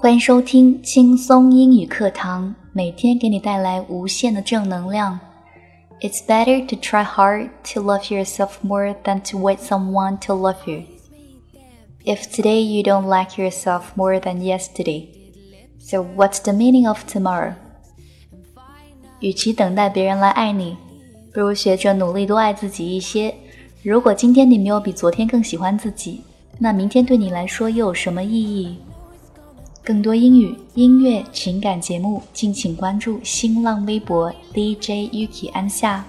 欢迎收听轻松英语课堂，每天给你带来无限的正能量。It's better to try hard to love yourself more than to wait someone to love you. If today you don't like yourself more than yesterday, so what's the meaning of tomorrow? 与其等待别人来爱你，不如学着努力多爱自己一些。如果今天你没有比昨天更喜欢自己，那明天对你来说又有什么意义？ 更多英语、音乐、情感节目，敬请关注新浪微博 DJ Yuki 安夏。